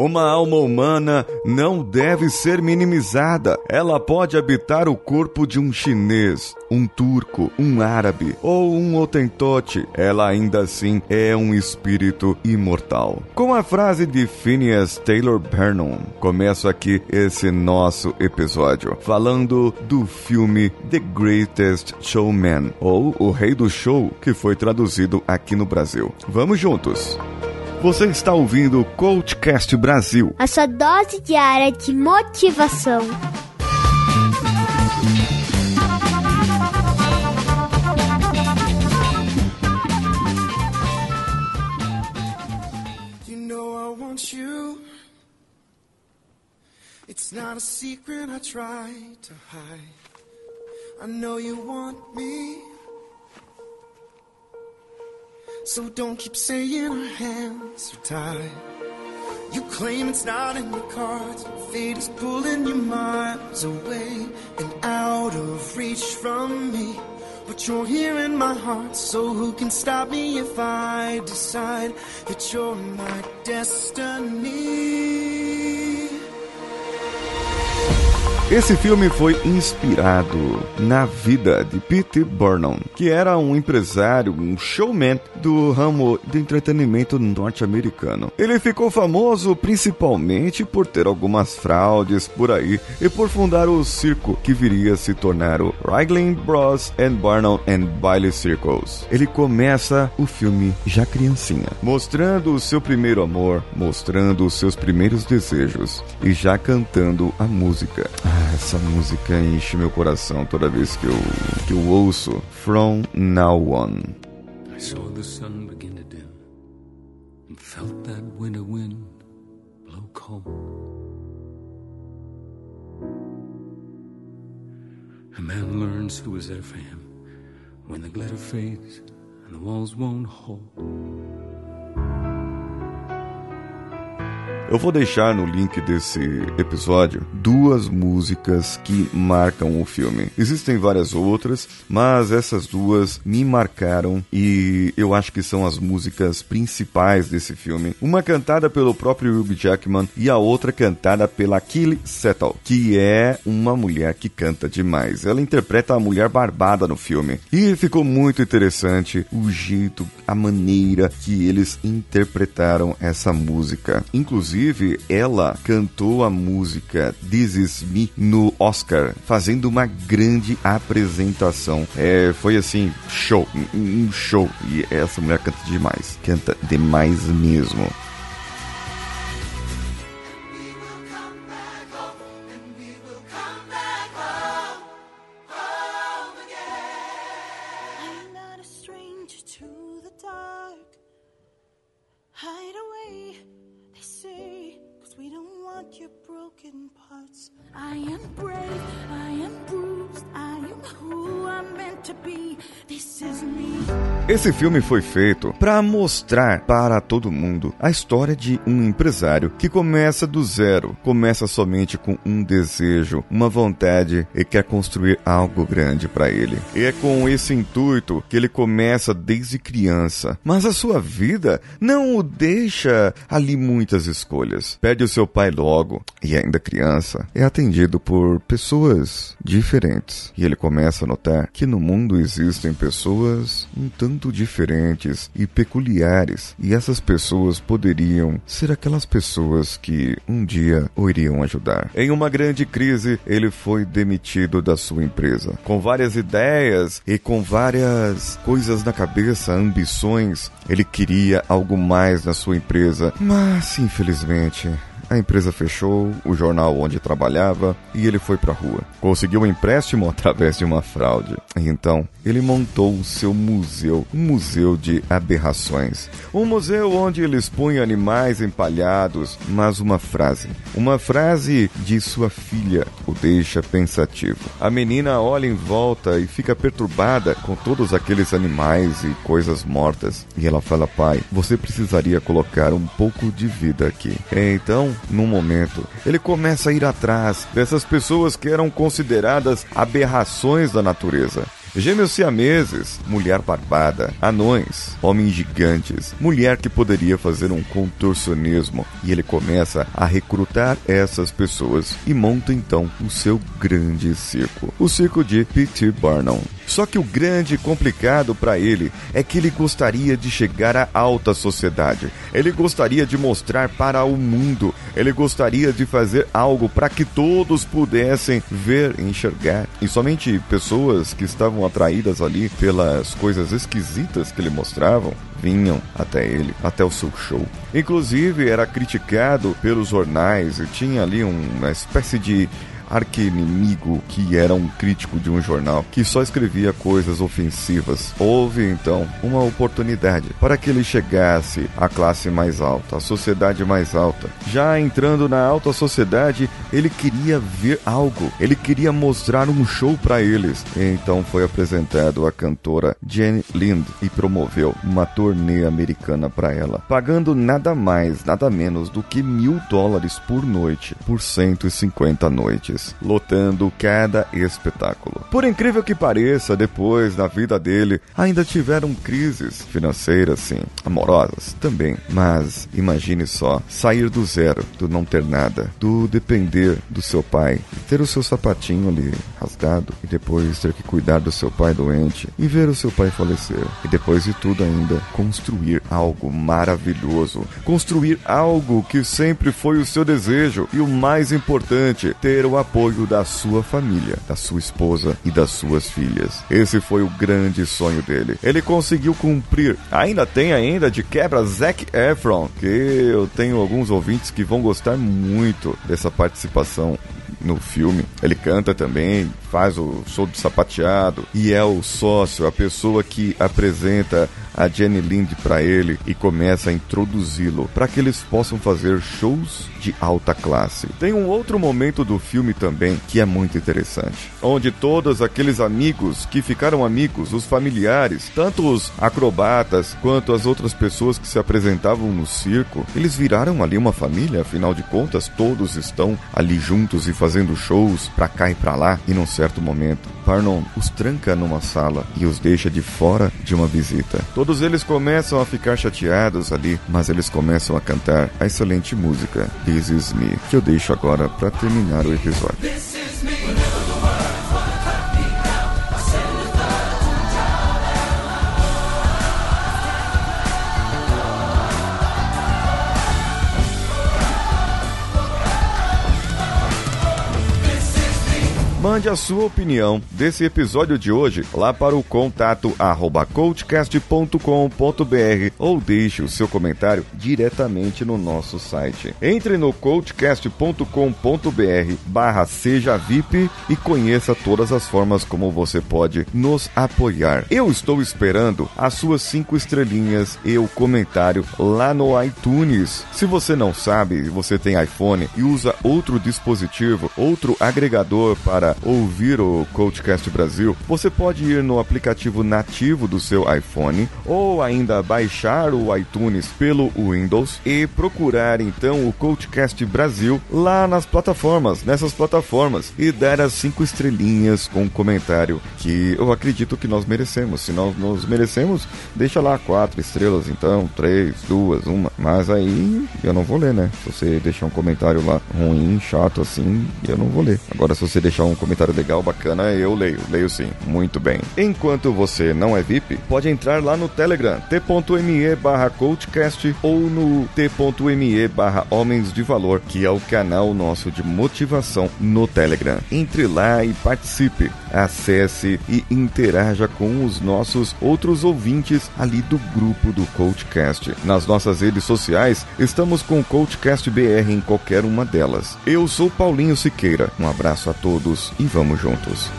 Uma alma humana não deve ser minimizada. Ela pode habitar o corpo de um chinês, um turco, um árabe ou um otentote. Ela ainda assim é um espírito imortal. Com a frase de Phineas Taylor Vernon, começo aqui esse nosso episódio falando do filme The Greatest Showman ou O Rei do Show, que foi traduzido aqui no Brasil. Vamos juntos! Você está ouvindo o Coachcast Brasil. A sua dose diária de motivação. You know I want you. It's not a secret I try to hide. I know you want me. So don't keep saying our hands are tied. You claim it's not in the cards. Fate is pulling you miles away and out of reach from me. But you're here in my heart, so who can stop me if I decide that you're my destiny? Esse filme foi inspirado na vida de Pete Burnham, que era um empresário, um showman do ramo de entretenimento norte-americano. Ele ficou famoso principalmente por ter algumas fraudes por aí e por fundar o circo que viria a se tornar o Ringling Bros and Burnham and Bailey Circles. Ele começa o filme já criancinha, mostrando o seu primeiro amor, mostrando os seus primeiros desejos e já cantando a música. Essa música enche meu coração toda vez que eu, que eu ouço From Now On. I saw the sun begin to dim and felt that winter wind blow cold. A man learns who is there for him when the glitter fades and the walls won't hold. Eu vou deixar no link desse episódio duas músicas que marcam o filme. Existem várias outras, mas essas duas me marcaram e eu acho que são as músicas principais desse filme. Uma cantada pelo próprio Hugh Jackman e a outra cantada pela Kelly Settle, que é uma mulher que canta demais. Ela interpreta a mulher barbada no filme. E ficou muito interessante o jeito, a maneira que eles interpretaram essa música. Inclusive, ela cantou a música This Is Me no Oscar, fazendo uma grande apresentação. É, foi assim, show, um show. E essa mulher canta demais, canta demais mesmo. Don't your broken parts. I am brave, I am bruised, I am who Esse filme foi feito para mostrar para todo mundo a história de um empresário que começa do zero, começa somente com um desejo, uma vontade e quer construir algo grande para ele. E é com esse intuito que ele começa desde criança, mas a sua vida não o deixa ali muitas escolhas. Perde o seu pai logo e ainda criança é atendido por pessoas diferentes e ele começa a notar que no mundo existem pessoas um tanto diferentes e peculiares, e essas pessoas poderiam ser aquelas pessoas que um dia o iriam ajudar. Em uma grande crise, ele foi demitido da sua empresa, com várias ideias e com várias coisas na cabeça, ambições. Ele queria algo mais na sua empresa, mas infelizmente a empresa fechou o jornal onde trabalhava e ele foi para a rua. Conseguiu um empréstimo através de uma fraude. Então, ele montou o seu museu, um museu de aberrações. Um museu onde ele expõe animais empalhados, mas uma frase, uma frase de sua filha o deixa pensativo. A menina olha em volta e fica perturbada com todos aqueles animais e coisas mortas. E ela fala: "Pai, você precisaria colocar um pouco de vida aqui". Então, num momento, ele começa a ir atrás dessas pessoas que eram consideradas aberrações da natureza. Gêmeos siameses, mulher barbada, anões, homens gigantes, mulher que poderia fazer um contorcionismo. E ele começa a recrutar essas pessoas e monta então o seu grande circo, o circo de P.T. Barnum. Só que o grande complicado para ele é que ele gostaria de chegar à alta sociedade. Ele gostaria de mostrar para o mundo. Ele gostaria de fazer algo para que todos pudessem ver e enxergar. E somente pessoas que estavam atraídas ali pelas coisas esquisitas que ele mostravam vinham até ele, até o seu show. Inclusive era criticado pelos jornais e tinha ali uma espécie de arqui-inimigo que era um crítico de um jornal que só escrevia coisas ofensivas. Houve então uma oportunidade para que ele chegasse à classe mais alta, à sociedade mais alta. Já entrando na alta sociedade, ele queria ver algo, ele queria mostrar um show para eles. Então foi apresentado a cantora Jenny Lind e promoveu uma turnê americana para ela, pagando nada mais, nada menos do que mil dólares por noite por 150 noites lotando cada espetáculo. Por incrível que pareça, depois na vida dele ainda tiveram crises financeiras, sim, amorosas também. Mas imagine só, sair do zero, do não ter nada, do depender do seu pai, ter o seu sapatinho ali rasgado e depois ter que cuidar do seu pai doente e ver o seu pai falecer. E depois de tudo ainda, construir algo maravilhoso, construir algo que sempre foi o seu desejo e o mais importante, ter o apoio apoio da sua família, da sua esposa e das suas filhas. Esse foi o grande sonho dele. Ele conseguiu cumprir. Ainda tem ainda de quebra Zac Efron, que eu tenho alguns ouvintes que vão gostar muito dessa participação no filme. Ele canta também, faz o show de sapateado e é o sócio, a pessoa que apresenta a Jenny Lind para ele e começa a introduzi-lo para que eles possam fazer shows de alta classe. Tem um outro momento do filme também que é muito interessante, onde todos aqueles amigos que ficaram amigos, os familiares, tanto os acrobatas quanto as outras pessoas que se apresentavam no circo, eles viraram ali uma família, afinal de contas, todos estão ali juntos e fazendo shows para cá e para lá e num certo momento, Parnon os tranca numa sala e os deixa de fora de uma visita. Todos eles começam a ficar chateados ali, mas eles começam a cantar a excelente música This Is Me, que eu deixo agora para terminar o episódio. Mande a sua opinião desse episódio de hoje lá para o contato arroba coachcast.com.br ou deixe o seu comentário diretamente no nosso site. Entre no coachcast.com.br barra seja VIP e conheça todas as formas como você pode nos apoiar. Eu estou esperando as suas cinco estrelinhas e o comentário lá no iTunes. Se você não sabe, você tem iPhone e usa outro dispositivo, outro agregador ouvir o Coachcast Brasil, você pode ir no aplicativo nativo do seu iPhone ou ainda baixar o iTunes pelo Windows e procurar então o Coachcast Brasil lá nas plataformas, nessas plataformas e dar as cinco estrelinhas com um comentário que eu acredito que nós merecemos. Se nós nos merecemos, deixa lá quatro estrelas então, três, duas, uma. Mas aí eu não vou ler, né? Se você deixar um comentário lá ruim, chato assim, eu não vou ler. Agora se você deixar um comentário legal, bacana, eu leio. Leio sim. Muito bem. Enquanto você não é VIP, pode entrar lá no Telegram, t.me barra coachcast ou no t.me barra homens de valor, que é o canal nosso de motivação no Telegram. Entre lá e participe. Acesse e interaja com os nossos outros ouvintes ali do grupo do Coachcast. Nas nossas redes sociais, estamos com o Coachcast BR em qualquer uma delas. Eu sou Paulinho Siqueira. Um abraço a todos e vamos juntos.